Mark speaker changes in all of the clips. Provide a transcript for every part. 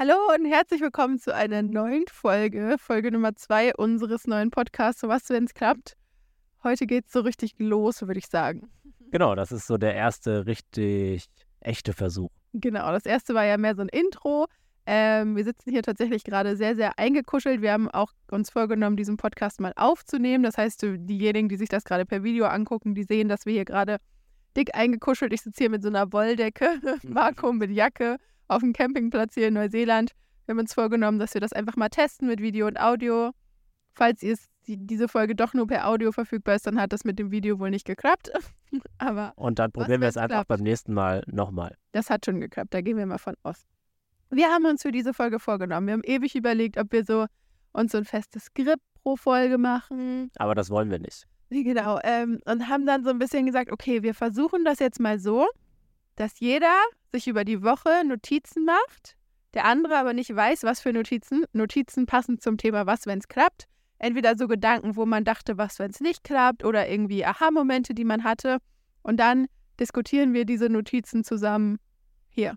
Speaker 1: Hallo und herzlich willkommen zu einer neuen Folge, Folge Nummer zwei unseres neuen Podcasts. So was, wenn es klappt. Heute geht es so richtig los, würde ich sagen.
Speaker 2: Genau, das ist so der erste richtig echte Versuch.
Speaker 1: Genau, das erste war ja mehr so ein Intro. Ähm, wir sitzen hier tatsächlich gerade sehr, sehr eingekuschelt. Wir haben auch uns vorgenommen, diesen Podcast mal aufzunehmen. Das heißt, diejenigen, die sich das gerade per Video angucken, die sehen, dass wir hier gerade dick eingekuschelt. Ich sitze hier mit so einer Wolldecke, Vakuum mit Jacke auf dem Campingplatz hier in Neuseeland. Wir haben uns vorgenommen, dass wir das einfach mal testen mit Video und Audio. Falls ihr die, diese Folge doch nur per Audio verfügbar ist, dann hat das mit dem Video wohl nicht geklappt. Aber
Speaker 2: und dann probieren wir es einfach klappt. beim nächsten Mal nochmal.
Speaker 1: Das hat schon geklappt, da gehen wir mal von aus. Wir haben uns für diese Folge vorgenommen. Wir haben ewig überlegt, ob wir so uns so ein festes Skript pro Folge machen.
Speaker 2: Aber das wollen wir nicht.
Speaker 1: Genau. Ähm, und haben dann so ein bisschen gesagt, okay, wir versuchen das jetzt mal so, dass jeder sich über die Woche Notizen macht, der andere aber nicht weiß, was für Notizen. Notizen passen zum Thema was, wenn es klappt. Entweder so Gedanken, wo man dachte, was, wenn es nicht klappt, oder irgendwie Aha-Momente, die man hatte. Und dann diskutieren wir diese Notizen zusammen hier.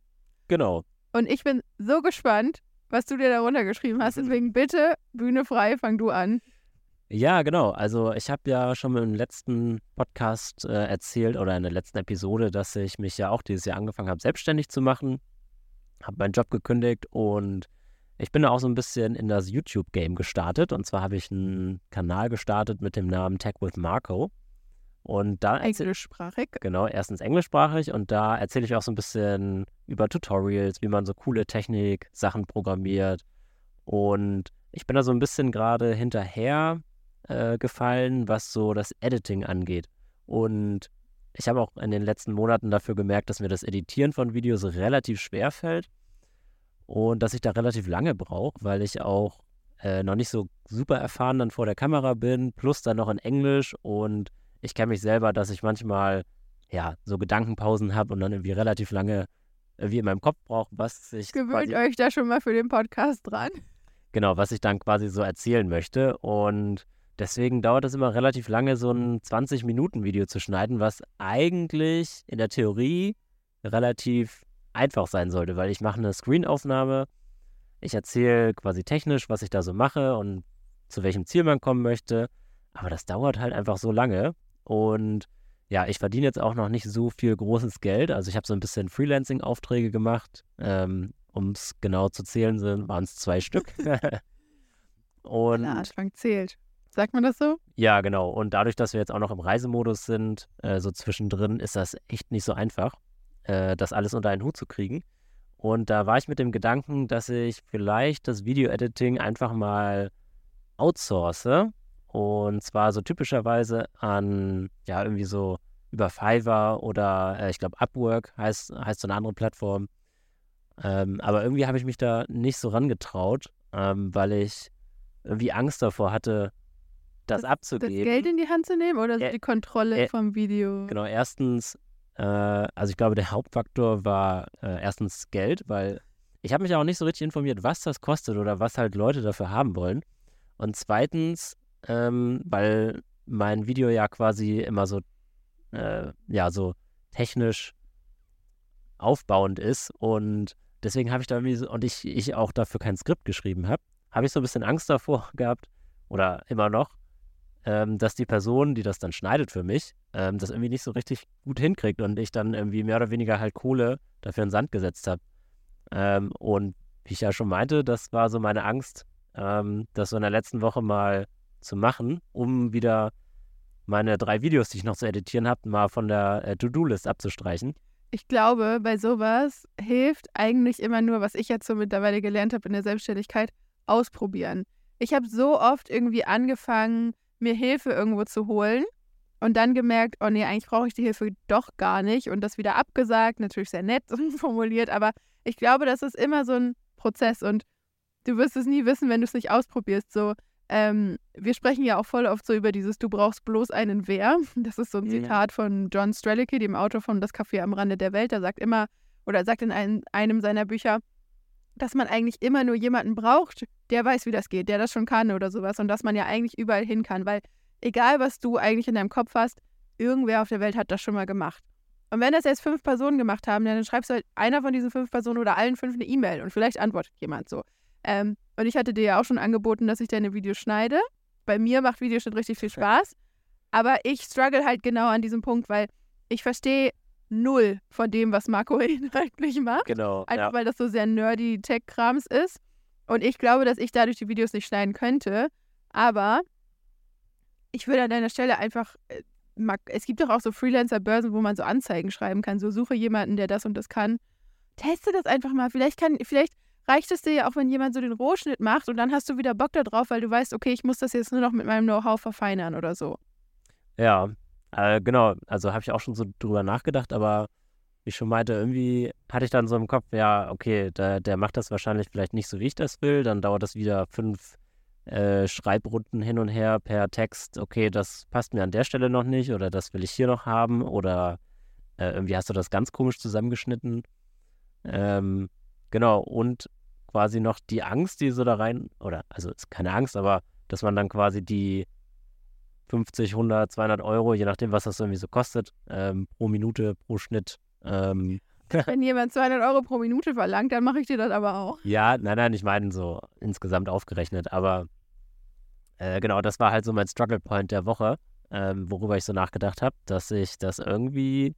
Speaker 2: Genau.
Speaker 1: Und ich bin so gespannt, was du dir darunter geschrieben hast. Deswegen bitte, Bühne frei, fang du an.
Speaker 2: Ja, genau. Also ich habe ja schon im letzten Podcast äh, erzählt oder in der letzten Episode, dass ich mich ja auch dieses Jahr angefangen habe, selbstständig zu machen. Habe meinen Job gekündigt und ich bin da auch so ein bisschen in das YouTube-Game gestartet. Und zwar habe ich einen Kanal gestartet mit dem Namen Tech with Marco. Und da
Speaker 1: englischsprachig.
Speaker 2: Genau, erstens englischsprachig und da erzähle ich auch so ein bisschen über Tutorials, wie man so coole Technik, Sachen programmiert. Und ich bin da so ein bisschen gerade hinterher, äh, gefallen, was so das Editing angeht. Und ich habe auch in den letzten Monaten dafür gemerkt, dass mir das Editieren von Videos relativ schwer fällt und dass ich da relativ lange brauche, weil ich auch äh, noch nicht so super erfahren dann vor der Kamera bin, plus dann noch in Englisch und ich kenne mich selber, dass ich manchmal ja so Gedankenpausen habe und dann irgendwie relativ lange äh, wie in meinem Kopf brauche, was ich
Speaker 1: gewöhnt euch da schon mal für den Podcast dran.
Speaker 2: Genau, was ich dann quasi so erzählen möchte und Deswegen dauert es immer relativ lange, so ein 20-Minuten-Video zu schneiden, was eigentlich in der Theorie relativ einfach sein sollte, weil ich mache eine Screenaufnahme, ich erzähle quasi technisch, was ich da so mache und zu welchem Ziel man kommen möchte. Aber das dauert halt einfach so lange. Und ja, ich verdiene jetzt auch noch nicht so viel großes Geld. Also ich habe so ein bisschen Freelancing-Aufträge gemacht. Ähm, um es genau zu zählen, waren es zwei Stück.
Speaker 1: und Der Anfang zählt. Sagt man das so?
Speaker 2: Ja, genau. Und dadurch, dass wir jetzt auch noch im Reisemodus sind, äh, so zwischendrin, ist das echt nicht so einfach, äh, das alles unter einen Hut zu kriegen. Und da war ich mit dem Gedanken, dass ich vielleicht das Video-Editing einfach mal outsource. Und zwar so typischerweise an, ja, irgendwie so über Fiverr oder äh, ich glaube Upwork heißt, heißt so eine andere Plattform. Ähm, aber irgendwie habe ich mich da nicht so rangetraut, ähm, weil ich irgendwie Angst davor hatte, das, das abzugeben.
Speaker 1: Das Geld in die Hand zu nehmen oder so die Kontrolle äh, vom Video?
Speaker 2: Genau, erstens, äh, also ich glaube, der Hauptfaktor war äh, erstens Geld, weil ich habe mich auch nicht so richtig informiert, was das kostet oder was halt Leute dafür haben wollen. Und zweitens, ähm, weil mein Video ja quasi immer so, äh, ja, so technisch aufbauend ist und deswegen habe ich da irgendwie so, und ich, ich auch dafür kein Skript geschrieben habe, habe ich so ein bisschen Angst davor gehabt oder immer noch, ähm, dass die Person, die das dann schneidet für mich, ähm, das irgendwie nicht so richtig gut hinkriegt und ich dann irgendwie mehr oder weniger halt Kohle dafür in den Sand gesetzt habe. Ähm, und wie ich ja schon meinte, das war so meine Angst, ähm, das so in der letzten Woche mal zu machen, um wieder meine drei Videos, die ich noch zu editieren habe, mal von der äh, To-Do-List abzustreichen.
Speaker 1: Ich glaube, bei sowas hilft eigentlich immer nur, was ich jetzt so mittlerweile gelernt habe in der Selbstständigkeit, ausprobieren. Ich habe so oft irgendwie angefangen, mir Hilfe irgendwo zu holen und dann gemerkt, oh nee, eigentlich brauche ich die Hilfe doch gar nicht und das wieder abgesagt, natürlich sehr nett formuliert, aber ich glaube, das ist immer so ein Prozess und du wirst es nie wissen, wenn du es nicht ausprobierst. So, ähm, wir sprechen ja auch voll oft so über dieses Du brauchst bloß einen Wer. Das ist so ein Zitat von John Strelicky, dem Autor von Das Café am Rande der Welt. Der sagt immer, oder sagt in ein, einem seiner Bücher, dass man eigentlich immer nur jemanden braucht, der weiß, wie das geht, der das schon kann oder sowas und dass man ja eigentlich überall hin kann, weil egal was du eigentlich in deinem Kopf hast, irgendwer auf der Welt hat das schon mal gemacht. Und wenn das jetzt fünf Personen gemacht haben, dann schreibst du halt einer von diesen fünf Personen oder allen fünf eine E-Mail und vielleicht antwortet jemand so. Ähm, und ich hatte dir ja auch schon angeboten, dass ich deine Videos schneide. Bei mir macht Videoschnitt richtig viel Spaß. Aber ich struggle halt genau an diesem Punkt, weil ich verstehe null von dem, was Marco inhaltlich macht.
Speaker 2: Genau.
Speaker 1: Einfach
Speaker 2: Ja.
Speaker 1: weil das so sehr nerdy Tech-Krams ist. Und ich glaube, dass ich dadurch die Videos nicht schneiden könnte. Aber ich würde an deiner Stelle einfach. äh, Es gibt doch auch so Freelancer-Börsen, wo man so Anzeigen schreiben kann. So suche jemanden, der das und das kann. Teste das einfach mal. Vielleicht kann, vielleicht reicht es dir ja auch, wenn jemand so den Rohschnitt macht und dann hast du wieder Bock darauf, weil du weißt, okay, ich muss das jetzt nur noch mit meinem Know-how verfeinern oder so.
Speaker 2: Ja, äh, genau. Also habe ich auch schon so drüber nachgedacht, aber wie ich schon meinte, irgendwie hatte ich dann so im Kopf, ja, okay, der, der macht das wahrscheinlich vielleicht nicht so, wie ich das will. Dann dauert das wieder fünf äh, Schreibrunden hin und her per Text. Okay, das passt mir an der Stelle noch nicht oder das will ich hier noch haben oder äh, irgendwie hast du das ganz komisch zusammengeschnitten. Ähm, genau, und quasi noch die Angst, die so da rein, oder also ist keine Angst, aber dass man dann quasi die 50, 100, 200 Euro, je nachdem, was das irgendwie so kostet, ähm, pro Minute, pro Schnitt. Ähm,
Speaker 1: Wenn jemand 200 Euro pro Minute verlangt, dann mache ich dir das aber auch.
Speaker 2: ja, nein, nein, ich meine so insgesamt aufgerechnet, aber äh, genau, das war halt so mein Struggle Point der Woche, ähm, worüber ich so nachgedacht habe, dass ich das irgendwie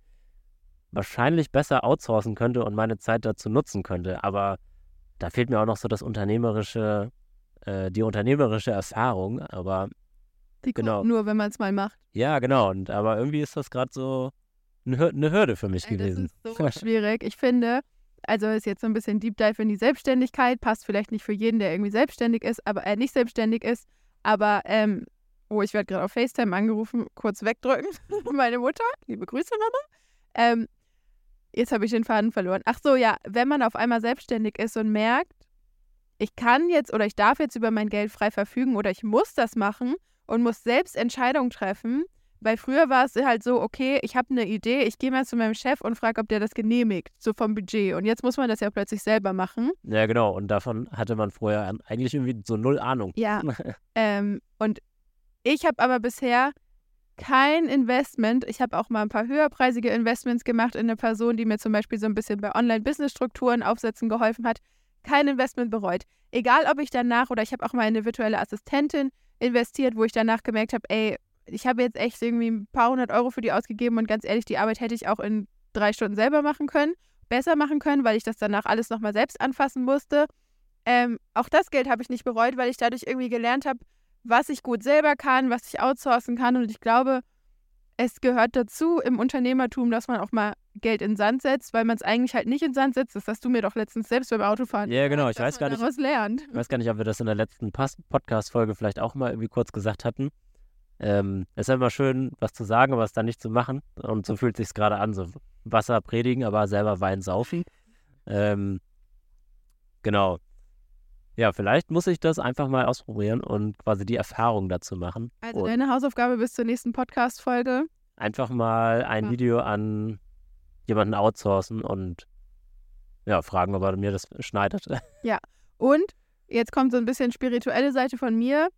Speaker 2: wahrscheinlich besser outsourcen könnte und meine Zeit dazu nutzen könnte, aber da fehlt mir auch noch so das unternehmerische, äh, die unternehmerische Erfahrung, aber
Speaker 1: Die
Speaker 2: Genau.
Speaker 1: nur, wenn man es mal macht.
Speaker 2: Ja, genau. Und aber irgendwie ist das gerade so eine Hür- eine Hürde für mich
Speaker 1: Ey, das
Speaker 2: gewesen.
Speaker 1: ist so schwierig. Ich finde, also ist jetzt so ein bisschen Deep Dive in die Selbstständigkeit, passt vielleicht nicht für jeden, der irgendwie selbstständig ist, aber äh, nicht selbstständig ist. Aber, ähm, oh, ich werde gerade auf FaceTime angerufen, kurz wegdrücken. Meine Mutter, liebe Grüße, Mama. Ähm, jetzt habe ich den Faden verloren. Ach so, ja, wenn man auf einmal selbstständig ist und merkt, ich kann jetzt oder ich darf jetzt über mein Geld frei verfügen oder ich muss das machen und muss selbst Entscheidungen treffen, weil früher war es halt so, okay, ich habe eine Idee, ich gehe mal zu meinem Chef und frage, ob der das genehmigt, so vom Budget. Und jetzt muss man das ja plötzlich selber machen.
Speaker 2: Ja, genau. Und davon hatte man vorher eigentlich irgendwie so null Ahnung.
Speaker 1: Ja. Ähm, und ich habe aber bisher kein Investment. Ich habe auch mal ein paar höherpreisige Investments gemacht in eine Person, die mir zum Beispiel so ein bisschen bei Online-Business-Strukturen aufsetzen geholfen hat. Kein Investment bereut. Egal, ob ich danach oder ich habe auch mal in eine virtuelle Assistentin investiert, wo ich danach gemerkt habe, ey, ich habe jetzt echt irgendwie ein paar hundert Euro für die ausgegeben und ganz ehrlich, die Arbeit hätte ich auch in drei Stunden selber machen können, besser machen können, weil ich das danach alles nochmal selbst anfassen musste. Ähm, auch das Geld habe ich nicht bereut, weil ich dadurch irgendwie gelernt habe, was ich gut selber kann, was ich outsourcen kann. Und ich glaube, es gehört dazu im Unternehmertum, dass man auch mal Geld in den Sand setzt, weil man es eigentlich halt nicht in den Sand setzt. Das hast du mir doch letztens selbst beim Autofahren
Speaker 2: Ja, genau. Ich weiß gar nicht, ich weiß gar nicht, ob wir das in der letzten Podcast-Folge vielleicht auch mal irgendwie kurz gesagt hatten. Ähm, es ist ja immer schön, was zu sagen, aber es dann nicht zu machen. Und so fühlt sich gerade an, so Wasser predigen, aber selber Wein saufen. Ähm, genau. Ja, vielleicht muss ich das einfach mal ausprobieren und quasi die Erfahrung dazu machen.
Speaker 1: Also
Speaker 2: und
Speaker 1: deine Hausaufgabe bis zur nächsten Podcast-Folge.
Speaker 2: einfach mal ein
Speaker 1: Ja.
Speaker 2: Video an jemanden outsourcen und ja, fragen, ob er mir das schneidet.
Speaker 1: Und jetzt kommt so ein bisschen spirituelle Seite von mir.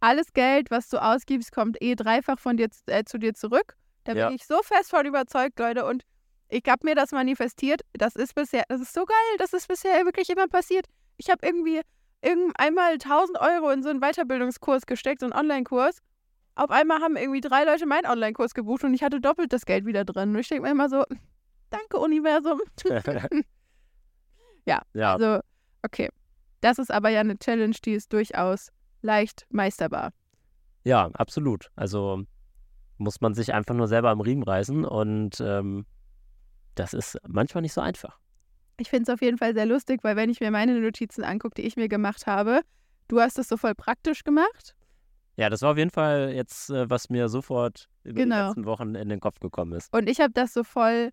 Speaker 1: Alles Geld, was du ausgibst, kommt eh dreifach von dir äh, zu dir zurück. Da
Speaker 2: Ja.
Speaker 1: bin ich so fest von überzeugt, Leute. Und ich habe mir das manifestiert. Das ist bisher, das ist so geil. Das ist bisher wirklich immer passiert. Ich habe irgendwie irgend einmal 1000 Euro in so einen Weiterbildungskurs gesteckt, so einen Online-Kurs. Auf einmal haben irgendwie drei Leute meinen Online-Kurs gebucht und ich hatte doppelt das Geld wieder drin. Und ich denke mir immer so, danke Universum. Ja,
Speaker 2: ja,
Speaker 1: Also, okay. Das ist aber ja eine Challenge, die ist durchaus leicht meisterbar.
Speaker 2: ja, absolut. Also muss man sich einfach nur selber am Riemen reißen und ähm, das ist manchmal nicht so einfach.
Speaker 1: Ich finde es auf jeden Fall sehr lustig, weil wenn ich mir meine Notizen angucke, die ich mir gemacht habe, du hast es so voll praktisch gemacht.
Speaker 2: Ja, das war auf jeden Fall jetzt, äh, was mir sofort in den
Speaker 1: Genau.
Speaker 2: letzten Wochen in den Kopf gekommen ist.
Speaker 1: Und ich habe das so voll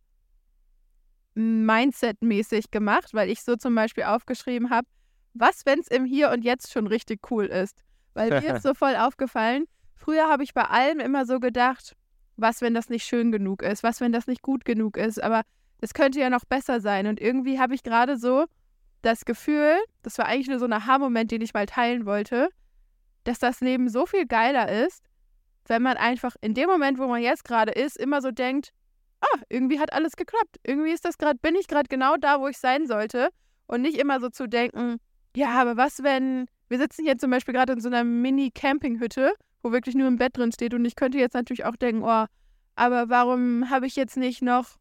Speaker 1: Mindset-mäßig gemacht, weil ich so zum Beispiel aufgeschrieben habe, was, wenn es im Hier und Jetzt schon richtig cool ist. Weil mir ist so voll aufgefallen, früher habe ich bei allem immer so gedacht, was, wenn das nicht schön genug ist, was, wenn das nicht gut genug ist, aber das könnte ja noch besser sein. Und irgendwie habe ich gerade so das Gefühl, das war eigentlich nur so ein Aha-Moment, den ich mal teilen wollte, dass das Leben so viel geiler ist, wenn man einfach in dem Moment, wo man jetzt gerade ist, immer so denkt, ah, irgendwie hat alles geklappt. Irgendwie ist das gerade, bin ich gerade genau da, wo ich sein sollte. Und nicht immer so zu denken, ja, aber was, wenn wir sitzen hier zum Beispiel gerade in so einer Mini-Campinghütte, wo wirklich nur ein Bett drin steht und ich könnte jetzt natürlich auch denken, oh, aber warum habe ich jetzt nicht noch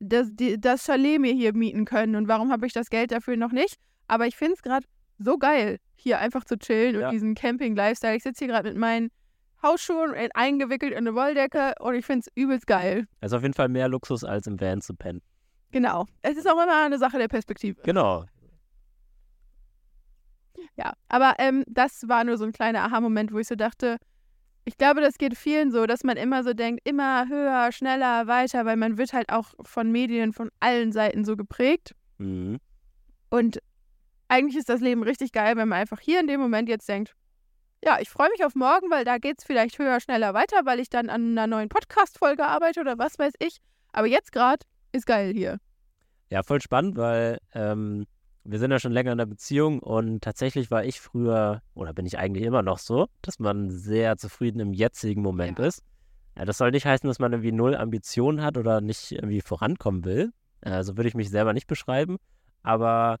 Speaker 1: das, die, das Chalet mir hier mieten können und warum habe ich das Geld dafür noch nicht? Aber ich finde es gerade so geil, hier einfach zu chillen
Speaker 2: Ja.
Speaker 1: und diesen Camping-Lifestyle. Ich sitze hier gerade mit meinen Hausschuhen in- eingewickelt in eine Wolldecke und ich finde es übelst geil.
Speaker 2: Es ist auf jeden Fall mehr Luxus, als im Van zu pennen.
Speaker 1: Genau. Es ist auch immer eine Sache der Perspektive.
Speaker 2: Genau.
Speaker 1: Ja, aber ähm, das war nur so ein kleiner Aha-Moment, wo ich so dachte, ich glaube, das geht vielen so, dass man immer so denkt, immer höher, schneller, weiter, weil man wird halt auch von Medien von allen Seiten so geprägt.
Speaker 2: Mhm.
Speaker 1: Und eigentlich ist das Leben richtig geil, wenn man einfach hier in dem Moment jetzt denkt, ja, ich freue mich auf morgen, weil da geht es vielleicht höher, schneller weiter, weil ich dann an einer neuen Podcast-Folge arbeite oder was weiß ich. Aber jetzt gerade ist geil hier.
Speaker 2: Ja, voll spannend, weil ähm, wir sind ja schon länger in einer Beziehung und tatsächlich war ich früher, oder bin ich eigentlich immer noch so, dass man sehr zufrieden im jetzigen Moment
Speaker 1: Ja.
Speaker 2: ist. Ja, das soll nicht heißen, dass man irgendwie null Ambitionen hat oder nicht irgendwie vorankommen will. Äh, so würde ich mich selber nicht beschreiben. Aber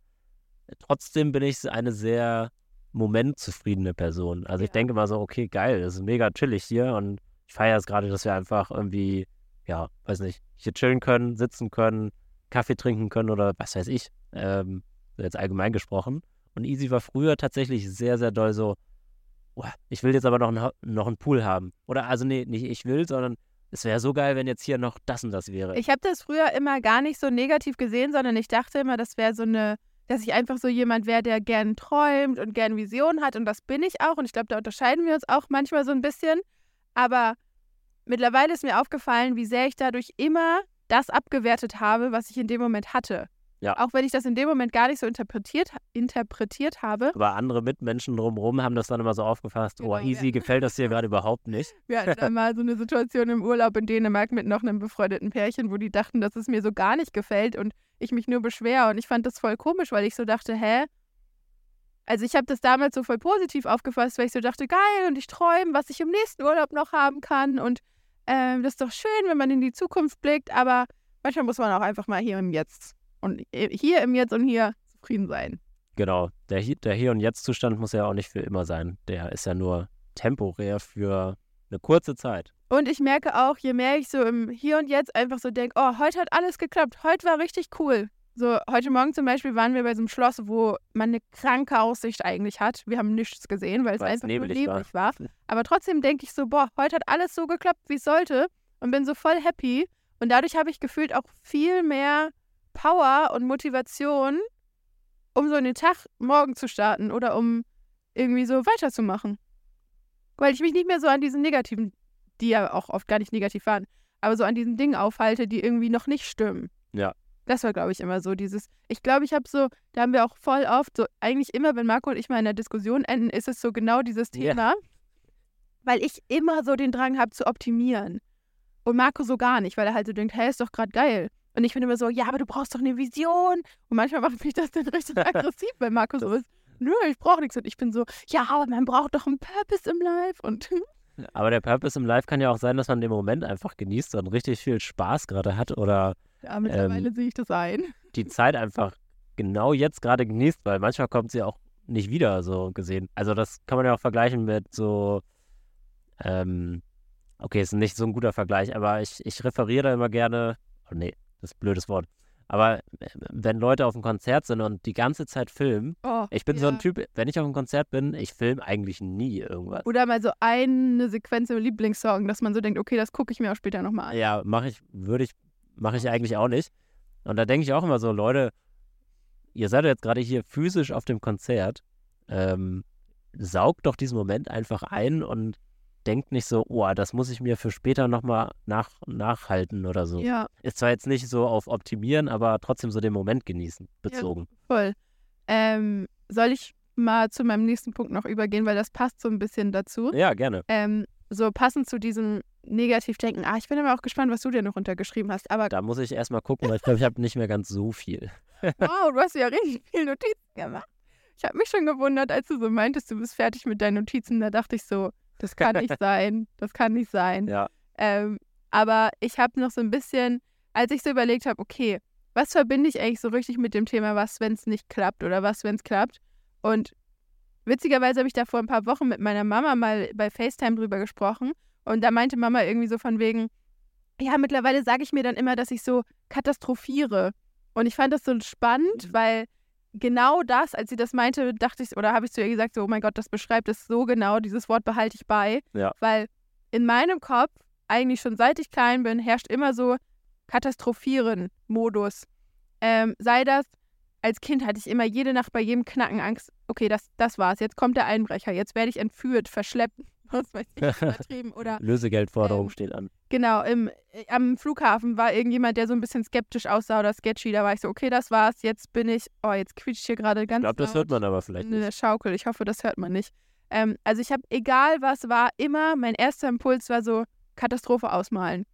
Speaker 2: trotzdem bin ich eine sehr momentzufriedene Person. Also ich
Speaker 1: Ja.
Speaker 2: denke mal so, okay, geil, das ist mega chillig hier und ich feiere es gerade, dass wir einfach irgendwie, ja, weiß nicht, hier chillen können, sitzen können, Kaffee trinken können oder was weiß ich. Ähm, jetzt allgemein gesprochen. Und Easy war früher tatsächlich sehr, sehr doll so, "Oh, ich will jetzt aber noch, Ha- noch einen Pool haben. Oder also nee, nicht ich will, sondern es wäre so geil, wenn jetzt hier noch das und das wäre.
Speaker 1: Ich habe das früher immer gar nicht so negativ gesehen, sondern ich dachte immer, das wäre so eine, dass ich einfach so jemand wäre, der gern träumt und gern Visionen hat. Und das bin ich auch. Und ich glaube, da unterscheiden wir uns auch manchmal so ein bisschen. Aber mittlerweile ist mir aufgefallen, wie sehr ich dadurch immer das abgewertet habe, was ich in dem Moment hatte.
Speaker 2: Ja.
Speaker 1: Auch wenn ich das in dem Moment gar nicht so interpretiert, interpretiert habe.
Speaker 2: aber andere Mitmenschen drumherum haben das dann immer so aufgefasst, oh,
Speaker 1: Genau,
Speaker 2: Easy
Speaker 1: ja.
Speaker 2: gefällt das hier gerade überhaupt nicht.
Speaker 1: Wir hatten mal so eine Situation im Urlaub in Dänemark mit noch einem befreundeten Pärchen, wo die dachten, dass es mir so gar nicht gefällt und ich mich nur beschwer. Und ich fand das voll komisch, weil ich so dachte, hä? Also ich habe das damals so voll positiv aufgefasst, weil ich so dachte, geil, und ich träume, was ich im nächsten Urlaub noch haben kann. Und ähm, das ist doch schön, wenn man in die Zukunft blickt, aber manchmal muss man auch einfach mal hier im Jetzt. Und äh, hier im Jetzt und hier zufrieden sein.
Speaker 2: Genau, der, der Hier- und Jetzt-Zustand muss ja auch nicht für immer sein. Der ist ja nur temporär für eine kurze Zeit.
Speaker 1: Und ich merke auch, je mehr ich so im Hier und Jetzt einfach so denke, oh, heute hat alles geklappt, heute war richtig cool. So, heute Morgen zum Beispiel waren wir bei so einem Schloss, wo man eine kranke Aussicht eigentlich hat. Wir haben nichts gesehen, weil es
Speaker 2: Weil es
Speaker 1: einfach nur
Speaker 2: nebelig war.
Speaker 1: neblig war. Aber trotzdem denke ich so, boah, heute hat alles so geklappt, wie es sollte. Und bin so voll happy. Und dadurch habe ich gefühlt auch viel mehr Power und Motivation, um so in den Tag morgen zu starten oder um irgendwie so weiterzumachen. Weil ich mich nicht mehr so an diesen negativen, die ja auch oft gar nicht negativ waren, aber so an diesen Dingen aufhalte, die irgendwie noch nicht stimmen.
Speaker 2: Ja.
Speaker 1: Das war, glaube ich, immer so dieses. Ich glaube, ich habe so, da haben wir auch voll oft, so eigentlich immer, wenn Marco und ich mal in der Diskussion enden, ist es so genau dieses. Thema, weil ich immer so den Drang habe zu optimieren. Und Marco so gar nicht, weil er halt so denkt, hey, ist doch gerade geil. Und ich bin immer so, ja, aber du brauchst doch eine Vision. Und manchmal macht mich das dann richtig aggressiv, weil Marco so ist, nö, ich brauche nichts. Und ich bin so, ja, aber man braucht doch einen Purpose im Life. Und
Speaker 2: Aber der Purpose im Live kann ja auch sein, dass man den Moment einfach genießt und richtig viel Spaß gerade hat oder
Speaker 1: ja, mittlerweile
Speaker 2: Ähm,
Speaker 1: sehe ich das ein.
Speaker 2: die Zeit einfach genau jetzt gerade genießt, weil manchmal kommt sie auch nicht wieder so gesehen. Also das kann man ja auch vergleichen mit so, ähm, okay, ist nicht so ein guter Vergleich, aber ich, ich referiere da immer gerne, oh nee, das ist ein blödes Wort. Aber äh, wenn Leute auf einem Konzert sind und die ganze Zeit filmen,
Speaker 1: Oh,
Speaker 2: ich bin so ein
Speaker 1: ja.
Speaker 2: Typ, wenn ich auf einem Konzert bin, ich filme eigentlich nie irgendwas.
Speaker 1: Oder mal so eine Sequenz im Lieblingssong, dass man so denkt, okay, das gucke ich mir auch später nochmal an.
Speaker 2: Ja, mache ich, würde ich, mache ich eigentlich auch nicht. Und da denke ich auch immer so, Leute, ihr seid jetzt gerade hier physisch auf dem Konzert, ähm, saugt doch diesen Moment einfach ein und denkt nicht so, oh, das muss ich mir für später nochmal nach, nachhalten oder so.
Speaker 1: Ja,
Speaker 2: Ist zwar jetzt nicht so auf Optimieren, aber trotzdem so den Moment genießen, bezogen.
Speaker 1: voll. Ähm, soll ich mal zu meinem nächsten Punkt noch übergehen, weil das passt so ein bisschen dazu.
Speaker 2: Ja, gerne.
Speaker 1: Ähm, so passend zu diesem Negativdenken. Ah, ich bin aber auch gespannt, was du dir noch untergeschrieben hast. Aber
Speaker 2: Da muss ich erstmal gucken, weil ich glaube, ich habe nicht mehr ganz so viel.
Speaker 1: wow, du hast ja richtig viel Notizen gemacht. Ich habe mich schon gewundert, als du so meintest, du bist fertig mit deinen Notizen. Da dachte ich so, das kann nicht sein. Das kann nicht sein.
Speaker 2: Ja.
Speaker 1: Ähm, Aber ich habe noch so ein bisschen, als ich so überlegt habe, okay, was verbinde ich eigentlich so richtig mit dem Thema, was, wenn es nicht klappt oder was, wenn es klappt? Und witzigerweise habe ich da vor ein paar Wochen mit meiner Mama mal bei FaceTime drüber gesprochen. Und da meinte Mama irgendwie so von wegen, ja, mittlerweile sage ich mir dann immer, dass ich so katastrophiere. Und ich fand das so spannend, weil genau das, als sie das meinte, dachte ich, oder habe ich zu ihr gesagt, so, oh mein Gott, das beschreibt es so genau, dieses Wort behalte ich bei.
Speaker 2: Ja.
Speaker 1: Weil in meinem Kopf, eigentlich schon seit ich klein bin, herrscht immer so Katastrophieren-Modus. Ähm, sei das, als Kind hatte ich immer jede Nacht bei jedem Knacken Angst, okay, das, das war's, jetzt kommt der Einbrecher, jetzt werde ich entführt, verschleppt, was weiß ich, übertrieben. Oder,
Speaker 2: Lösegeldforderung
Speaker 1: ähm,
Speaker 2: steht an.
Speaker 1: Genau, im, äh, am Flughafen war irgendjemand, der so ein bisschen skeptisch aussah oder sketchy. Da war ich so, okay, das war's. Jetzt bin ich, oh, jetzt quietscht hier gerade ganz
Speaker 2: Ich glaube, das hört man aber vielleicht nicht.
Speaker 1: Schaukel. Ich hoffe, das hört man nicht. Ähm, also ich habe, egal was war, immer, mein erster Impuls war so, Katastrophe ausmalen.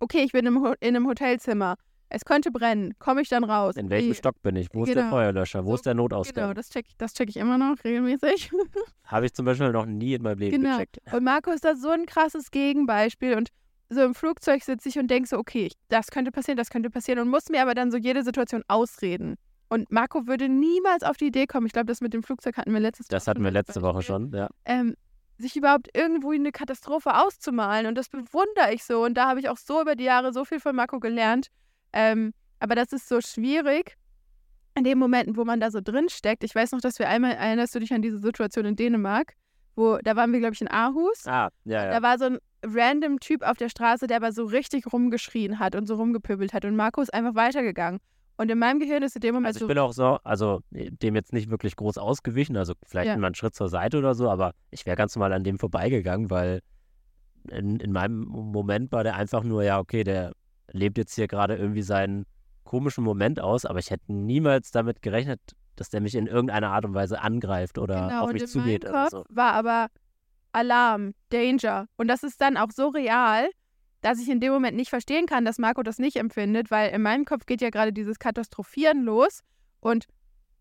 Speaker 1: Okay, ich bin im, in einem Hotelzimmer. Es könnte brennen. Komme ich dann raus?
Speaker 2: In welchem
Speaker 1: Wie-
Speaker 2: Stock bin ich? Wo ist
Speaker 1: Genau.
Speaker 2: der Feuerlöscher? Wo
Speaker 1: So,
Speaker 2: ist der Notausgang?
Speaker 1: Genau, das check, das check ich immer noch regelmäßig.
Speaker 2: Habe ich zum Beispiel noch nie in meinem Leben
Speaker 1: Genau.
Speaker 2: gecheckt.
Speaker 1: Und Marco ist da so ein krasses Gegenbeispiel. Und so im Flugzeug sitze ich und denke so, okay, das könnte passieren, das könnte passieren. Und muss mir aber dann so jede Situation ausreden. Und Marco würde niemals auf die Idee kommen, ich glaube, das mit dem Flugzeug hatten wir letztes
Speaker 2: Das
Speaker 1: Woche
Speaker 2: hatten wir letzte Woche schon, ja.
Speaker 1: Ähm, sich überhaupt irgendwo eine Katastrophe auszumalen. Und das bewundere ich so. Und da habe ich auch so über die Jahre so viel von Marco gelernt. Ähm, aber das ist so schwierig in den Momenten, wo man da so drin steckt. Ich weiß noch, dass wir einmal, erinnerst du dich an diese Situation in Dänemark, wo, da waren wir, glaube ich, in Aarhus.
Speaker 2: Ah, ja, ja.
Speaker 1: Da war so ein random Typ auf der Straße, der aber so richtig rumgeschrien hat und so rumgepöbelt hat. Und Marco ist einfach weitergegangen. Und in meinem Gehirn ist in dem Moment
Speaker 2: Also ich
Speaker 1: so.
Speaker 2: bin auch so, also dem jetzt nicht wirklich groß ausgewichen, also vielleicht
Speaker 1: Ja.
Speaker 2: mal einen Schritt zur Seite oder so, aber ich wäre ganz normal an dem vorbeigegangen, weil in, in meinem Moment war der einfach nur, ja, okay, der lebt jetzt hier gerade irgendwie seinen komischen Moment aus, aber ich hätte niemals damit gerechnet, dass der mich in irgendeiner Art und Weise angreift oder
Speaker 1: genau,
Speaker 2: auf mich zugeht
Speaker 1: Kopf
Speaker 2: so.
Speaker 1: war aber Alarm, Danger. Und das ist dann auch so real, dass ich in dem Moment nicht verstehen kann, dass Marco das nicht empfindet, weil in meinem Kopf geht ja gerade dieses Katastrophieren los und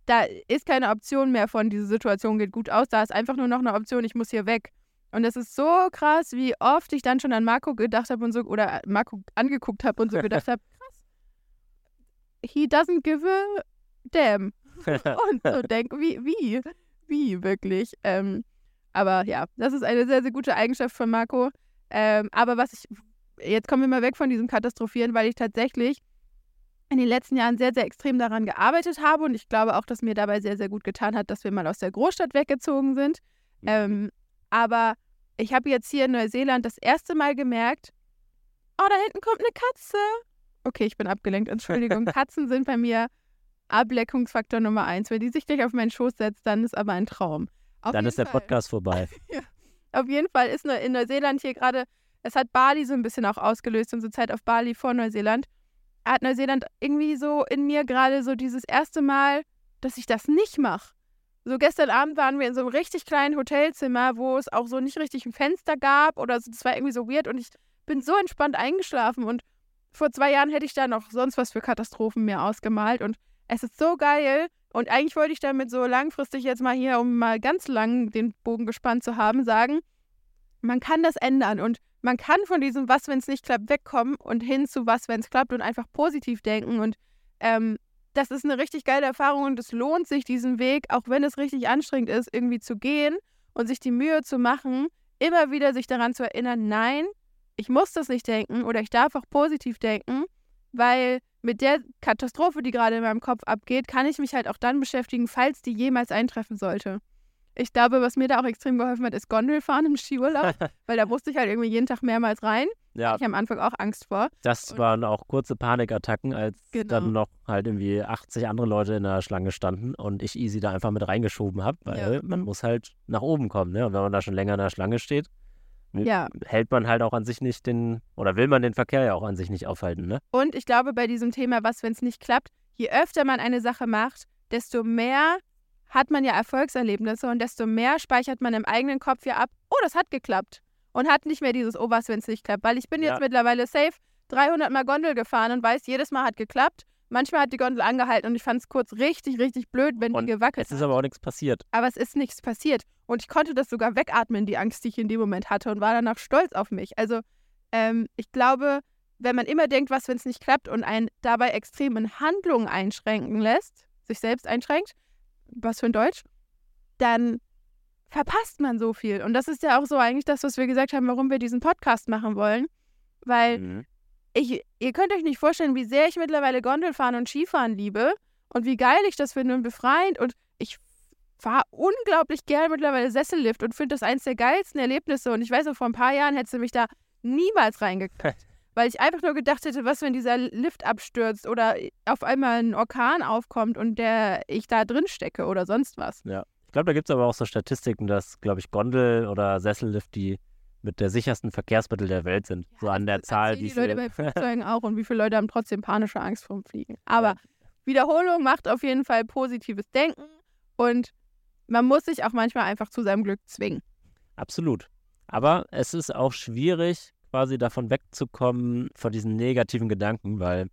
Speaker 1: da ist keine Option mehr von, diese Situation geht gut aus, da ist einfach nur noch eine Option, ich muss hier weg. Und das ist so krass, wie oft ich dann schon an Marco gedacht habe und so, oder Marco angeguckt habe und so gedacht habe, krass, he doesn't give a damn. und so denke, wie, wie, wie wirklich. Ähm, aber ja, das ist eine sehr, sehr gute Eigenschaft von Marco. Ähm, aber was ich, jetzt kommen wir mal weg von diesem Katastrophieren, weil ich tatsächlich in den letzten Jahren sehr, sehr extrem daran gearbeitet habe und ich glaube auch, dass mir dabei sehr, sehr gut getan hat, dass wir mal aus der Großstadt weggezogen sind. Ähm, aber ich habe jetzt hier in Neuseeland das erste Mal gemerkt, oh, da hinten kommt eine Katze. Okay, ich bin abgelenkt, Entschuldigung. Katzen sind bei mir Ableckungsfaktor Nummer eins. Wenn die sich gleich auf meinen Schoß setzt, dann ist aber ein Traum. Auf
Speaker 2: Dann ist der
Speaker 1: Fall.
Speaker 2: Podcast vorbei.
Speaker 1: Auf jeden Fall ist in Neuseeland hier gerade, es hat Bali so ein bisschen auch ausgelöst, unsere Zeit auf Bali vor Neuseeland. Hat Neuseeland irgendwie so in mir gerade so dieses erste Mal, dass ich das nicht mache. So gestern Abend waren wir in so einem richtig kleinen Hotelzimmer, wo es auch so nicht richtig ein Fenster gab oder so, das war irgendwie so weird und ich bin so entspannt eingeschlafen und vor zwei Jahren hätte ich da noch sonst was für Katastrophen mir ausgemalt und es ist so geil und eigentlich wollte ich damit so langfristig jetzt mal hier, um mal ganz lang den Bogen gespannt zu haben, sagen, man kann das ändern und man kann von diesem Was, wenn es nicht klappt, wegkommen und hin zu Was, wenn es klappt und einfach positiv denken. Und ähm, das ist eine richtig geile Erfahrung und es lohnt sich, diesen Weg, auch wenn es richtig anstrengend ist, irgendwie zu gehen und sich die Mühe zu machen, immer wieder sich daran zu erinnern, nein, ich muss das nicht denken oder ich darf auch positiv denken, weil mit der Katastrophe, die gerade in meinem Kopf abgeht, kann ich mich halt auch dann beschäftigen, falls die jemals eintreffen sollte. Ich glaube, was mir da auch extrem geholfen hat, ist Gondelfahren im Skiurlaub, weil da musste ich halt irgendwie jeden Tag mehrmals rein.
Speaker 2: Ja,
Speaker 1: Ich am Anfang auch Angst vor.
Speaker 2: das
Speaker 1: und-
Speaker 2: waren auch kurze Panikattacken, als
Speaker 1: Genau.
Speaker 2: dann noch halt irgendwie 80 andere Leute in der Schlange standen und ich easy da einfach mit reingeschoben habe, weil
Speaker 1: Ja.
Speaker 2: man muss halt nach oben kommen, ne? Und wenn man da schon länger in der Schlange steht,
Speaker 1: Ja.
Speaker 2: hält man halt auch an sich nicht den, oder will man den Verkehr ja auch an sich nicht aufhalten, ne?
Speaker 1: Und ich glaube, bei diesem Thema, was, wenn es nicht klappt, je öfter man eine Sache macht, desto mehr hat man ja Erfolgserlebnisse und desto mehr speichert man im eigenen Kopf ja ab, oh, das hat geklappt. Und hat nicht mehr dieses, oh, was, wenn es nicht klappt. Weil ich bin
Speaker 2: Ja.
Speaker 1: jetzt mittlerweile safe 300 Mal Gondel gefahren und weiß, jedes Mal hat geklappt. Manchmal hat die Gondel angehalten und ich fand es kurz richtig, richtig blöd, wenn
Speaker 2: Und
Speaker 1: die gewackelt
Speaker 2: Es ist
Speaker 1: hat.
Speaker 2: aber auch nichts passiert.
Speaker 1: Aber es ist nichts passiert. Und ich konnte das sogar wegatmen, die Angst, die ich in dem Moment hatte, und war danach stolz auf mich. Also Ähm, ich glaube, wenn man immer denkt, was, wenn es nicht klappt und einen dabei extrem in Handlungen einschränken lässt, sich selbst einschränkt, was für ein Deutsch, dann verpasst man so viel. Und das ist ja auch so eigentlich das, was wir gesagt haben, warum wir diesen Podcast machen wollen. Weil
Speaker 2: Mhm.
Speaker 1: ich, ihr könnt euch nicht vorstellen, wie sehr ich mittlerweile Gondelfahren und Skifahren liebe und wie geil ich das finde und befreiend. Und ich fahre unglaublich gern mittlerweile Sessellift und finde das eins der geilsten Erlebnisse. Und ich weiß noch, vor ein paar Jahren hättest du mich da niemals reingekriegt. weil ich einfach nur gedacht hätte, was, wenn dieser Lift abstürzt oder auf einmal ein Orkan aufkommt und der ich da drin stecke oder sonst was.
Speaker 2: Ich glaube, da gibt es aber auch so Statistiken, dass, glaube ich, Gondel oder Sessellift die mit der sichersten Verkehrsmittel der Welt sind. so an der Zahl, wie
Speaker 1: die Leute bei. Flugzeugen auch und wie viele Leute haben trotzdem panische Angst vorm Fliegen. Aber Wiederholung macht auf jeden Fall positives Denken und man muss sich auch manchmal einfach zu seinem Glück zwingen.
Speaker 2: Absolut. Aber es ist auch schwierig, quasi davon wegzukommen, von diesen negativen Gedanken, weil,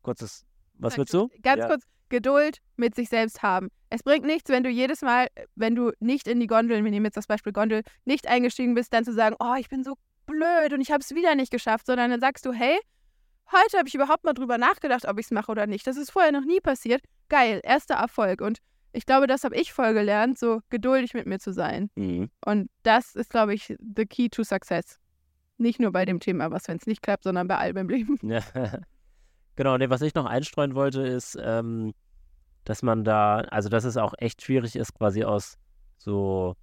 Speaker 2: kurzes, was
Speaker 1: Sag
Speaker 2: willst du?
Speaker 1: Ganz
Speaker 2: Ja.
Speaker 1: kurz, Geduld mit sich selbst haben. Es bringt nichts, wenn du jedes Mal, wenn du nicht in die Gondeln, wir nehmen jetzt das Beispiel Gondel, nicht eingestiegen bist, dann zu sagen, oh, ich bin so blöd und ich habe es wieder nicht geschafft, sondern dann sagst du, hey, heute habe ich überhaupt mal drüber nachgedacht, ob ich es mache oder nicht. Das ist vorher noch nie passiert. Geil, erster Erfolg. Und ich glaube, das habe ich voll gelernt, so geduldig mit mir zu sein.
Speaker 2: Mhm.
Speaker 1: Und das ist, glaube ich, the key to success. Nicht nur bei dem Thema, was, wenn es nicht klappt, sondern bei allem im Leben.
Speaker 2: Genau, nee, was ich noch einstreuen wollte, ist, ähm, dass man da, also dass es auch echt schwierig ist, quasi aus so,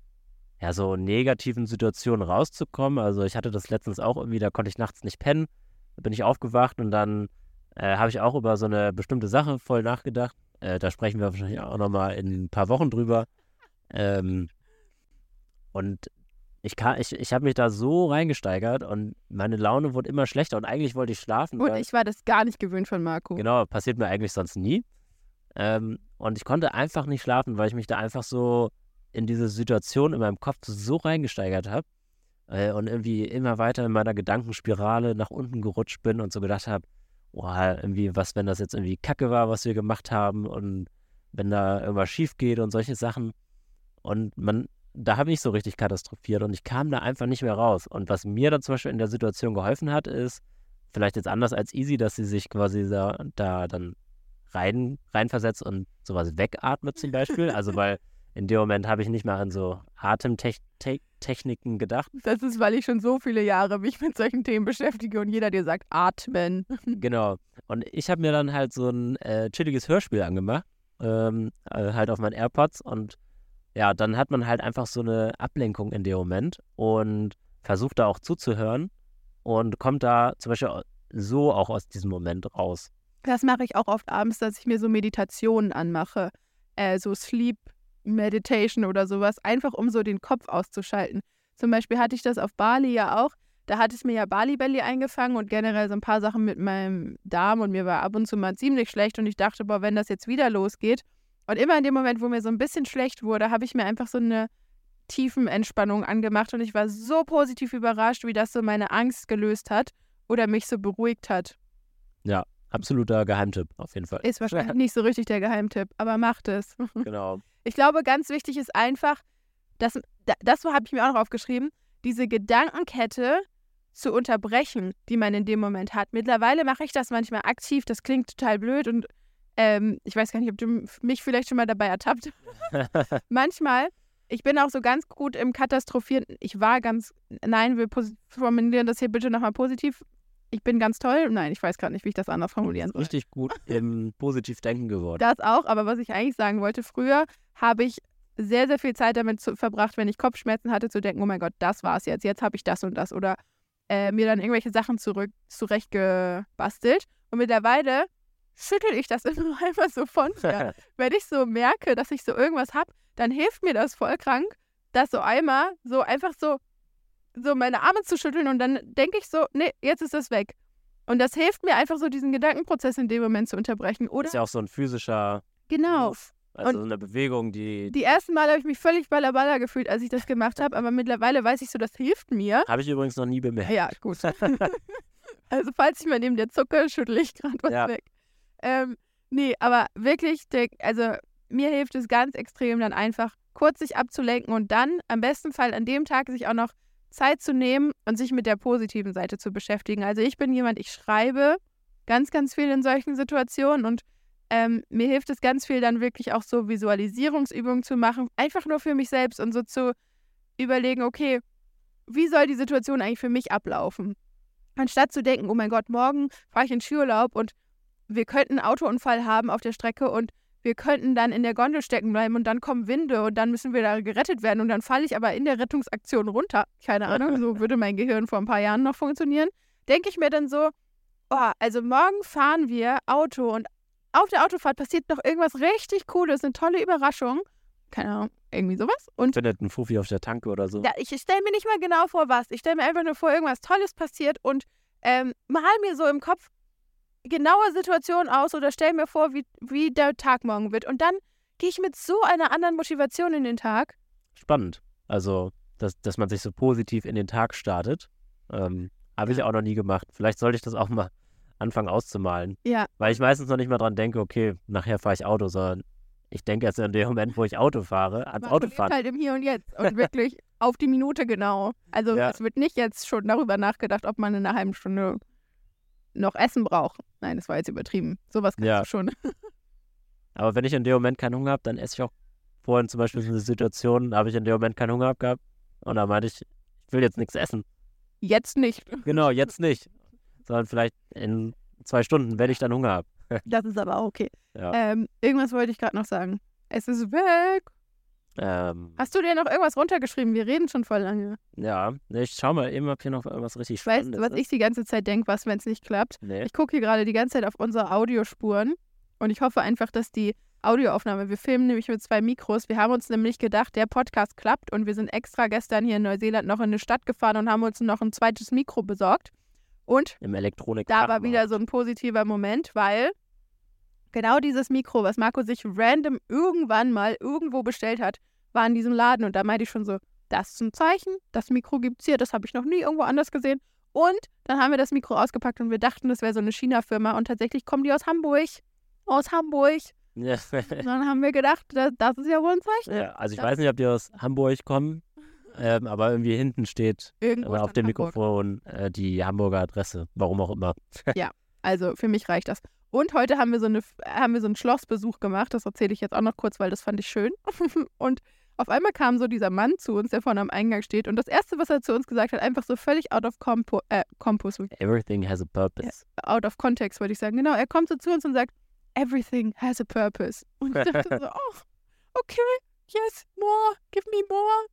Speaker 2: ja, so negativen Situationen rauszukommen. Also ich hatte das letztens auch irgendwie, da konnte ich nachts nicht pennen, da bin ich aufgewacht und dann äh, habe ich auch über so eine bestimmte Sache voll nachgedacht. Äh, da sprechen wir wahrscheinlich auch nochmal in ein paar Wochen drüber. Ähm, und ich, kann- ich, ich habe mich da so reingesteigert und meine Laune wurde immer schlechter und eigentlich wollte ich schlafen.
Speaker 1: Und ich war das gar nicht gewöhnt von Marco.
Speaker 2: Genau, passiert mir eigentlich sonst nie. Ähm, und ich konnte einfach nicht schlafen, weil ich mich da einfach so in diese Situation in meinem Kopf so reingesteigert habe äh, und irgendwie immer weiter in meiner Gedankenspirale nach unten gerutscht bin und so gedacht habe, boah, irgendwie, was, wenn das jetzt irgendwie Kacke war, was wir gemacht haben und wenn da irgendwas schief geht und solche Sachen. Und man, da habe ich so richtig katastrophiert und ich kam da einfach nicht mehr raus. Und was mir dann zum Beispiel in der Situation geholfen hat, ist, vielleicht jetzt anders als Easy, dass sie sich quasi da, da dann rein, reinversetzt und sowas wegatmet zum Beispiel. Also weil in dem Moment habe ich nicht mehr an so Atemtechniken gedacht.
Speaker 1: Das ist, weil ich schon so viele Jahre mich mit solchen Themen beschäftige und jeder dir sagt, atmen.
Speaker 2: Genau. Und ich habe mir dann halt so ein äh, chilliges Hörspiel angemacht, ähm, äh, halt auf meinen AirPods und ja, dann hat man halt einfach so eine Ablenkung in dem Moment und versucht da auch zuzuhören und kommt da zum Beispiel so auch aus diesem Moment raus.
Speaker 1: Das mache ich auch oft abends, dass ich mir so Meditationen anmache. Äh, so Sleep Meditation oder sowas, einfach um so den Kopf auszuschalten. Zum Beispiel hatte ich das auf Bali ja auch. Da hat es mir ja Bali Belly eingefangen und generell so ein paar Sachen mit meinem Darm und mir war ab und zu mal ziemlich schlecht und ich dachte, boah, wenn das jetzt wieder losgeht. Und immer in dem Moment, wo mir so ein bisschen schlecht wurde, habe ich mir einfach so eine Tiefenentspannung angemacht und ich war so positiv überrascht, wie das so meine Angst gelöst hat oder mich so beruhigt hat.
Speaker 2: Absoluter Geheimtipp, auf jeden Fall.
Speaker 1: Ist wahrscheinlich nicht so richtig der Geheimtipp, aber macht es.
Speaker 2: Genau.
Speaker 1: Ich glaube, ganz wichtig ist einfach, dass, da- das habe ich mir auch noch aufgeschrieben, diese Gedankenkette zu unterbrechen, die man in dem Moment hat. Mittlerweile mache ich das manchmal aktiv, das klingt total blöd und ähm, ich weiß gar nicht, ob du mich vielleicht schon mal dabei ertappt. manchmal, ich bin auch so ganz gut im Katastrophieren. Ich war ganz, nein, wir formulieren das hier bitte nochmal positiv. Ich bin ganz toll. Nein, ich weiß gerade nicht, wie ich das anders formulieren soll.
Speaker 2: Richtig gut im Positivdenken geworden.
Speaker 1: Das auch, aber was ich eigentlich sagen wollte, früher habe ich sehr, sehr viel Zeit damit zu, verbracht, wenn ich Kopfschmerzen hatte, zu denken, oh mein Gott, das war's jetzt, jetzt habe ich das und das. Oder äh, mir dann irgendwelche Sachen zurück, zurechtgebastelt. Und mittlerweile schüttel ich das immer einfach so von mir. wenn ich so merke, dass ich so irgendwas habe, dann hilft mir das voll krank, das so einmal so einfach so, so meine Arme zu schütteln und dann denke ich so, nee, jetzt ist das weg. Und das hilft mir einfach so, diesen Gedankenprozess in dem Moment zu unterbrechen. Oder
Speaker 2: ist ja auch so ein physischer
Speaker 1: genau.
Speaker 2: Move. Also so eine Bewegung, die,
Speaker 1: Die ersten Mal habe ich mich völlig ballerballer gefühlt, als ich das gemacht habe, aber mittlerweile weiß ich so, das hilft mir.
Speaker 2: habe ich übrigens noch nie bemerkt.
Speaker 1: Ja, gut. also falls ich mal neben der zucke, schüttle ich gerade was
Speaker 2: Ja.
Speaker 1: weg. Ähm, nee, aber wirklich, also mir hilft es ganz extrem, dann einfach kurz sich abzulenken und dann am besten Fall an dem Tag sich auch noch Zeit zu nehmen und sich mit der positiven Seite zu beschäftigen. Also ich bin jemand, ich schreibe ganz, ganz viel in solchen Situationen und ähm, mir hilft es ganz viel, dann wirklich auch so Visualisierungsübungen zu machen, einfach nur für mich selbst und so zu überlegen, okay, wie soll die Situation eigentlich für mich ablaufen? Anstatt zu denken, oh mein Gott, morgen fahre ich in Skiurlaub und wir könnten einen Autounfall haben auf der Strecke und wir könnten dann in der Gondel stecken bleiben und dann kommen Winde und dann müssen wir da gerettet werden und dann falle ich aber in der Rettungsaktion runter. Keine Ahnung, so würde mein Gehirn vor ein paar Jahren noch funktionieren. Denke ich mir dann so, oh, also morgen fahren wir Auto und auf der Autofahrt passiert noch irgendwas richtig Cooles, eine tolle Überraschung. Keine Ahnung, irgendwie sowas. Und
Speaker 2: Findet ein Fuffi auf der Tanke oder so.
Speaker 1: ja, ich stelle mir nicht mal genau vor, was. Ich stelle mir einfach nur vor, irgendwas Tolles passiert und ähm, mal mir so im Kopf genaue Situationen aus oder stelle mir vor, wie, wie der Tag morgen wird. Und dann gehe ich mit so einer anderen Motivation in den Tag.
Speaker 2: Spannend. Also, dass, dass man sich so positiv in den Tag startet. Ähm, Habe ich
Speaker 1: Ja.
Speaker 2: auch noch nie gemacht. Vielleicht sollte ich das auch mal anfangen auszumalen.
Speaker 1: Ja,
Speaker 2: Weil ich meistens noch nicht mal dran denke, okay, nachher fahre ich Auto, sondern ich denke erst in dem Moment, wo ich Auto fahre, ans
Speaker 1: man lebt
Speaker 2: Autofahren.
Speaker 1: halt im Hier und Jetzt und wirklich auf die Minute genau. Also
Speaker 2: Ja.
Speaker 1: es wird nicht jetzt schon darüber nachgedacht, ob man in einer halben Stunde noch Essen braucht. Nein, das war jetzt übertrieben. Sowas kannst
Speaker 2: Ja.
Speaker 1: du schon.
Speaker 2: Aber wenn ich in dem Moment keinen Hunger habe, dann esse ich auch vorhin zum Beispiel so eine Situation, da habe ich in dem Moment keinen Hunger gehabt und da meinte ich, ich will jetzt nichts essen.
Speaker 1: Jetzt nicht.
Speaker 2: Genau, jetzt nicht. Sondern vielleicht in zwei Stunden, wenn ich dann Hunger habe.
Speaker 1: Das ist aber auch okay.
Speaker 2: Ja.
Speaker 1: Ähm, irgendwas wollte ich gerade noch sagen. Es ist weg.
Speaker 2: Ähm,
Speaker 1: Hast du dir noch irgendwas runtergeschrieben? Wir reden schon voll lange.
Speaker 2: ja, ich schau mal eben, ob hier noch irgendwas richtig
Speaker 1: Ich weiß,
Speaker 2: Spannendes
Speaker 1: was ich
Speaker 2: ist.
Speaker 1: die ganze Zeit denke, was, wenn es nicht klappt.
Speaker 2: Nee.
Speaker 1: Ich gucke hier gerade die ganze Zeit auf unsere Audiospuren und ich hoffe einfach, dass die Audioaufnahme, wir filmen nämlich mit zwei Mikros. Wir haben uns nämlich gedacht, der Podcast klappt und wir sind extra gestern hier in Neuseeland noch in eine Stadt gefahren und haben uns noch ein zweites Mikro besorgt. Und
Speaker 2: Im Elektronik.
Speaker 1: da war wieder so ein positiver Moment, weil genau dieses Mikro, was Marco sich random irgendwann mal irgendwo bestellt hat, war in diesem Laden. Und da meinte ich schon so, das ist ein Zeichen, das Mikro gibt's hier, das habe ich noch nie irgendwo anders gesehen. Und dann haben wir das Mikro ausgepackt und wir dachten, das wäre so eine China-Firma und tatsächlich kommen die aus Hamburg. Aus Hamburg.
Speaker 2: Ja.
Speaker 1: Dann haben wir gedacht, das, das ist ja wohl ein Zeichen.
Speaker 2: ja, also ich
Speaker 1: Das-
Speaker 2: weiß nicht, ob die aus Hamburg kommen, ähm, aber irgendwie hinten steht
Speaker 1: Irgendwo
Speaker 2: äh, auf dem
Speaker 1: Hamburg.
Speaker 2: Mikrofon äh, die Hamburger Adresse. Warum auch immer.
Speaker 1: Also für mich reicht das. Und heute haben wir so eine haben wir so einen Schlossbesuch gemacht. Das erzähle ich jetzt auch noch kurz, weil das fand ich schön. und auf einmal kam so dieser Mann zu uns, der vorne am Eingang steht. Und das erste, was er zu uns gesagt hat, einfach so völlig out of compo äh, Compos,
Speaker 2: Everything has a purpose.
Speaker 1: out of context, wollte ich sagen. Genau, er kommt so zu uns und sagt, everything has a purpose. Und ich dachte so, oh, okay, yes, more, give me more.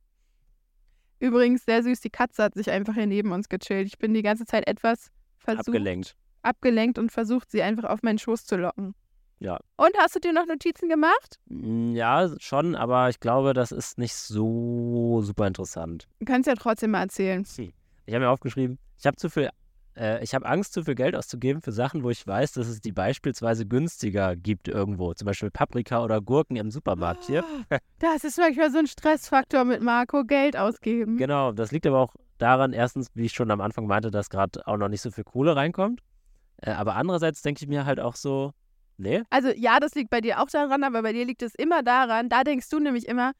Speaker 1: Übrigens, sehr süß, die Katze hat sich einfach hier neben uns gechillt. Ich bin die ganze Zeit etwas versucht,
Speaker 2: Abgelenkt.
Speaker 1: Abgelenkt und versucht, sie einfach auf meinen Schoß zu locken.
Speaker 2: Ja.
Speaker 1: Und hast du dir noch Notizen gemacht?
Speaker 2: Mm, Ja, schon, aber ich glaube, das ist nicht so super interessant.
Speaker 1: Du kannst ja trotzdem mal erzählen.
Speaker 2: Ich habe mir aufgeschrieben, ich habe zu viel, äh, ich habe Angst, zu viel Geld auszugeben für Sachen, wo ich weiß, dass es die beispielsweise günstiger gibt irgendwo. Zum Beispiel Paprika oder Gurken im Supermarkt hier.
Speaker 1: Das ist manchmal so ein Stressfaktor mit Marco, Geld ausgeben.
Speaker 2: Genau, das liegt aber auch daran, erstens, wie ich schon am Anfang meinte, dass gerade auch noch nicht so viel Kohle reinkommt. Äh, aber andererseits denke ich mir halt auch so, nee,
Speaker 1: Also ja, das liegt bei dir auch daran, aber bei dir liegt es immer daran, da denkst du nämlich immer,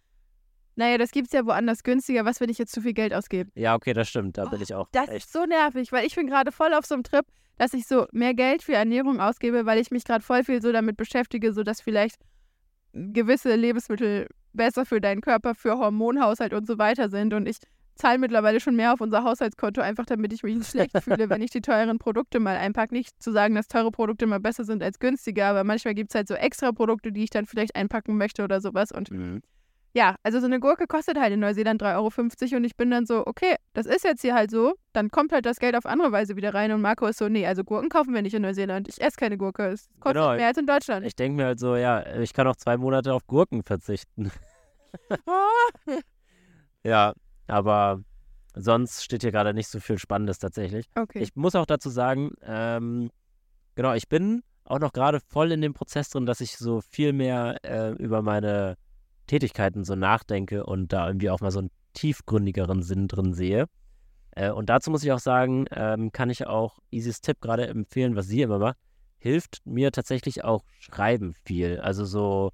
Speaker 1: naja, das gibt's ja woanders günstiger, was, wenn ich jetzt zu viel Geld ausgebe?
Speaker 2: ja, okay, das stimmt, da
Speaker 1: Oh,
Speaker 2: bin ich auch
Speaker 1: Das
Speaker 2: echt.
Speaker 1: ist so nervig, weil ich bin gerade voll auf so einem Trip, dass ich so mehr Geld für Ernährung ausgebe, weil ich mich gerade voll viel so damit beschäftige, so dass vielleicht gewisse Lebensmittel besser für deinen Körper, für Hormonhaushalt und so weiter sind. Und ich zahle mittlerweile schon mehr auf unser Haushaltskonto, einfach damit ich mich nicht schlecht fühle, wenn ich die teuren Produkte mal einpacke. Nicht zu sagen, dass teure Produkte mal besser sind als günstige, aber manchmal gibt es halt so extra Produkte, die ich dann vielleicht einpacken möchte oder sowas. Und
Speaker 2: Mhm.
Speaker 1: ja, also so eine Gurke kostet halt in Neuseeland 3,50 Euro und ich bin dann so, okay, das ist jetzt hier halt so, dann kommt halt das Geld auf andere Weise wieder rein und Marco ist so, nee, also Gurken kaufen wir nicht in Neuseeland. Ich esse keine Gurke. Es kostet
Speaker 2: Genau.
Speaker 1: mehr als in Deutschland.
Speaker 2: Ich denke mir halt so, ja, ich kann auch zwei Monate auf Gurken verzichten.
Speaker 1: Ah,
Speaker 2: ja, aber sonst steht hier gerade nicht so viel Spannendes tatsächlich.
Speaker 1: okay.
Speaker 2: Ich muss auch dazu sagen, ähm, genau, ich bin auch noch gerade voll in dem Prozess drin, dass ich so viel mehr äh, über meine Tätigkeiten so nachdenke und da irgendwie auch mal so einen tiefgründigeren Sinn drin sehe. Äh, und dazu muss ich auch sagen, ähm, kann ich auch Isis Tipp gerade empfehlen, was sie immer macht, hilft mir tatsächlich auch Schreiben viel. Also so,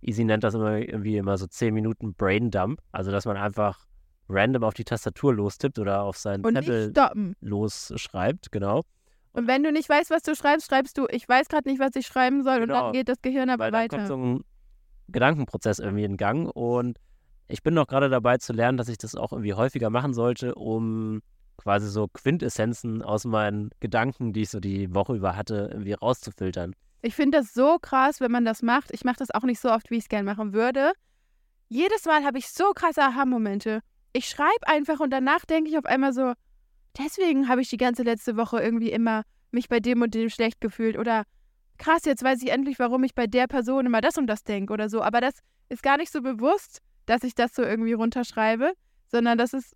Speaker 2: Easy nennt das immer irgendwie immer so 10 Minuten Brain Dump, also dass man einfach random auf die Tastatur lostippt oder auf seinen
Speaker 1: Und
Speaker 2: Zettel losschreibt, genau.
Speaker 1: Und wenn du nicht weißt, was du schreibst, schreibst du, ich weiß gerade nicht, was ich schreiben soll. Und
Speaker 2: Genau.
Speaker 1: dann geht das Gehirn aber
Speaker 2: Weil dann kommt
Speaker 1: weiter.
Speaker 2: so ein Gedankenprozess irgendwie in Gang und ich bin noch gerade dabei zu lernen, dass ich das auch irgendwie häufiger machen sollte, um quasi so Quintessenzen aus meinen Gedanken, die ich so die Woche über hatte, irgendwie rauszufiltern.
Speaker 1: Ich finde das so krass, wenn man das macht. Ich mache das auch nicht so oft, wie ich es gerne machen würde. Jedes Mal habe ich so krasse Aha-Momente. Ich schreibe einfach und danach denke ich auf einmal so, deswegen habe ich die ganze letzte Woche irgendwie immer mich bei dem und dem schlecht gefühlt. Oder krass, jetzt weiß ich endlich, warum ich bei der Person immer das und das denke oder so. Aber das ist gar nicht so bewusst, dass ich das so irgendwie runterschreibe, sondern das ist.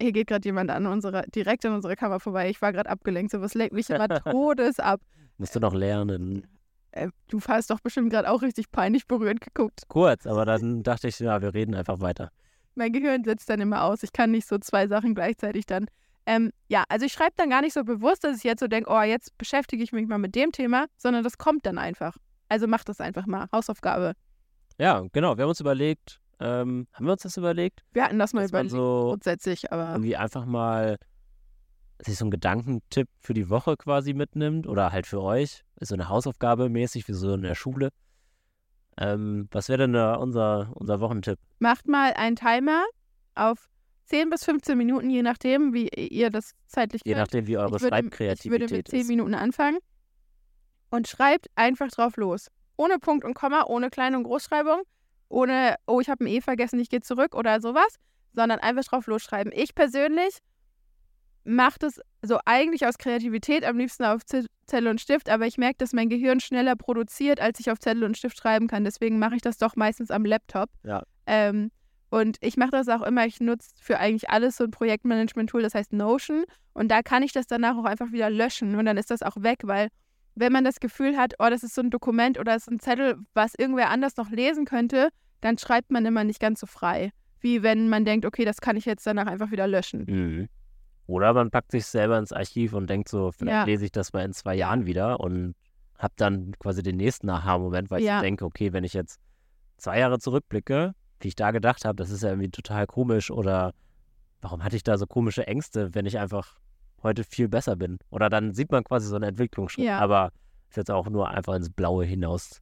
Speaker 1: Hier geht gerade jemand an unserer, direkt an unserer Kamera vorbei. Ich war gerade abgelenkt. So was lenkt mich immer todes ab.
Speaker 2: Musst du noch lernen.
Speaker 1: Äh, du hast doch bestimmt gerade auch richtig peinlich berührt geguckt.
Speaker 2: Kurz, aber dann dachte ich, ja, wir reden einfach weiter.
Speaker 1: Mein Gehirn setzt dann immer aus. Ich kann nicht so zwei Sachen gleichzeitig dann. Ähm, ja, also ich schreibe dann gar nicht so bewusst, dass ich jetzt so denke, oh, jetzt beschäftige ich mich mal mit dem Thema, sondern das kommt dann einfach. Also mach das einfach mal. Hausaufgabe.
Speaker 2: Ja, genau. Wir haben uns überlegt, ähm, haben wir uns das überlegt?
Speaker 1: Wir hatten das mal überlegt,
Speaker 2: so
Speaker 1: grundsätzlich, aber
Speaker 2: irgendwie einfach mal sich so einen Gedankentipp für die Woche quasi mitnimmt oder halt für euch. Ist so eine Hausaufgabe mäßig, wie so in der Schule. Ähm, was wäre denn da unser, unser Wochentipp?
Speaker 1: macht mal einen Timer auf 10 bis 15 Minuten, je nachdem, wie ihr das zeitlich
Speaker 2: Je
Speaker 1: könnt.
Speaker 2: nachdem, wie eure
Speaker 1: ich würde, ich
Speaker 2: Schreibkreativität
Speaker 1: würde mit 10
Speaker 2: ist.
Speaker 1: Minuten anfangen und schreibt einfach drauf los. Ohne Punkt und Komma, ohne Klein- und Großschreibung, ohne, oh, ich habe ein E vergessen, ich gehe zurück oder sowas, sondern einfach drauf losschreiben. Ich persönlich mache das so eigentlich aus Kreativität am liebsten auf Zettel und Stift, aber ich merke, dass mein Gehirn schneller produziert, als ich auf Zettel und Stift schreiben kann. Deswegen mache ich das doch meistens am Laptop.
Speaker 2: Ja.
Speaker 1: Ähm, und ich mache das auch immer, ich nutze für eigentlich alles so ein Projektmanagement-Tool, das heißt Notion. Und da kann ich das danach auch einfach wieder löschen und dann ist das auch weg, weil wenn man das Gefühl hat, oh, das ist so ein Dokument oder das ist ein Zettel, was irgendwer anders noch lesen könnte, dann schreibt man immer nicht ganz so frei. Wie wenn man denkt, okay, das kann ich jetzt danach einfach wieder löschen.
Speaker 2: Mhm. Oder man packt sich selber ins Archiv und denkt so, vielleicht
Speaker 1: Ja.
Speaker 2: lese ich das mal in zwei Jahren wieder und habe dann quasi den nächsten Aha-Moment, weil ich
Speaker 1: Ja.
Speaker 2: so denke, okay, wenn ich jetzt zwei Jahre zurückblicke, wie ich da gedacht habe, das ist ja irgendwie total komisch oder warum hatte ich da so komische Ängste, wenn ich einfach heute viel besser bin? Oder dann sieht man quasi so eine Entwicklungsschritt,
Speaker 1: Ja.
Speaker 2: aber ist jetzt auch nur einfach ins Blaue hinaus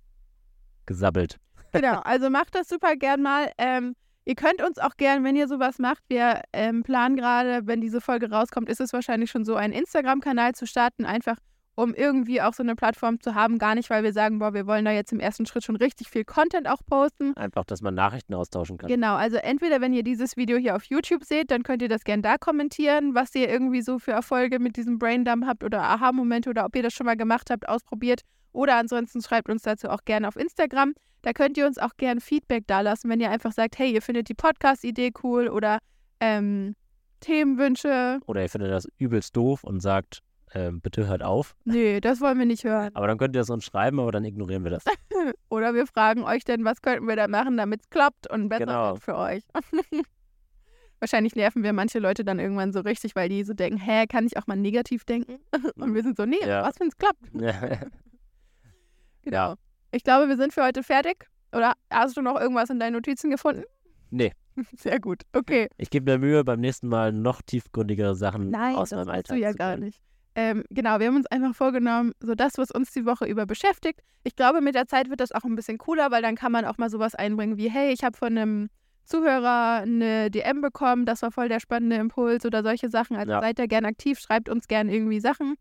Speaker 2: gesabbelt.
Speaker 1: Genau, also macht das super gern mal. Ähm, ihr könnt uns auch gern, wenn ihr sowas macht, wir ähm, planen gerade, wenn diese Folge rauskommt, ist es wahrscheinlich schon so, einen Instagram-Kanal zu starten, einfach um irgendwie auch so eine Plattform zu haben. Gar nicht, weil wir sagen, boah, wir wollen da jetzt im ersten Schritt schon richtig viel Content auch posten.
Speaker 2: Einfach, dass man Nachrichten austauschen kann.
Speaker 1: Genau, also entweder wenn ihr dieses Video hier auf YouTube seht, dann könnt ihr das gern da kommentieren, was ihr irgendwie so für Erfolge mit diesem Braindump habt oder Aha-Momente oder ob ihr das schon mal gemacht habt, ausprobiert. Oder ansonsten schreibt uns dazu auch gerne auf Instagram. Da könnt ihr uns auch gern Feedback dalassen, wenn ihr einfach sagt, hey, ihr findet die Podcast-Idee cool oder ähm, Themenwünsche.
Speaker 2: Oder ihr findet das übelst doof und sagt, ähm, bitte hört auf.
Speaker 1: Nee, das wollen wir nicht hören.
Speaker 2: Aber dann könnt ihr es uns schreiben, aber dann ignorieren wir das.
Speaker 1: Oder wir fragen euch denn, was könnten wir da machen, damit es klappt und besser
Speaker 2: Genau.
Speaker 1: wird für euch. Wahrscheinlich nerven wir manche Leute dann irgendwann so richtig, weil die so denken, hä, kann ich auch mal negativ denken? Und wir sind so, nee,
Speaker 2: Ja.
Speaker 1: was, wenn es klappt?
Speaker 2: Ja.
Speaker 1: Genau. Ich glaube, wir sind für heute fertig. Oder hast du noch irgendwas in deinen Notizen gefunden?
Speaker 2: Nee.
Speaker 1: Sehr gut. Okay.
Speaker 2: Ich gebe mir Mühe, beim nächsten Mal noch tiefgründigere Sachen
Speaker 1: Nein,
Speaker 2: aus
Speaker 1: das
Speaker 2: meinem
Speaker 1: machst
Speaker 2: Alltag
Speaker 1: du ja
Speaker 2: zu
Speaker 1: gar nicht. Ähm, genau, wir haben uns einfach vorgenommen, so das, was uns die Woche über beschäftigt. Ich glaube, mit der Zeit wird das auch ein bisschen cooler, weil dann kann man auch mal sowas einbringen wie, hey, ich habe von einem Zuhörer eine DM bekommen, das war voll der spannende Impuls oder solche Sachen. Also
Speaker 2: Ja.
Speaker 1: seid da gern aktiv, schreibt uns gern irgendwie Sachen,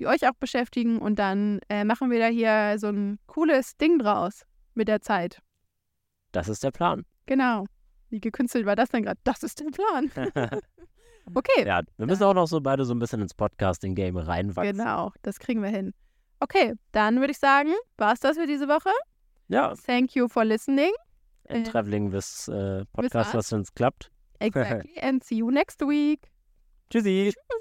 Speaker 1: die euch auch beschäftigen und dann äh, machen wir da hier so ein cooles Ding draus mit der Zeit.
Speaker 2: Das ist der Plan.
Speaker 1: Genau. Wie gekünstelt war das denn gerade? Das ist der Plan. Okay.
Speaker 2: ja, wir müssen auch noch so beide so ein bisschen ins Podcasting-Game reinwachsen.
Speaker 1: Genau, das kriegen wir hin. Okay, dann würde ich sagen, war es das für diese Woche.
Speaker 2: Ja,
Speaker 1: Thank you for listening.
Speaker 2: in
Speaker 1: Äh,
Speaker 2: Traveling bis äh, Podcast,
Speaker 1: was?
Speaker 2: was uns klappt.
Speaker 1: Exactly. and see you next week.
Speaker 2: Tschüssi.
Speaker 1: Tschüss.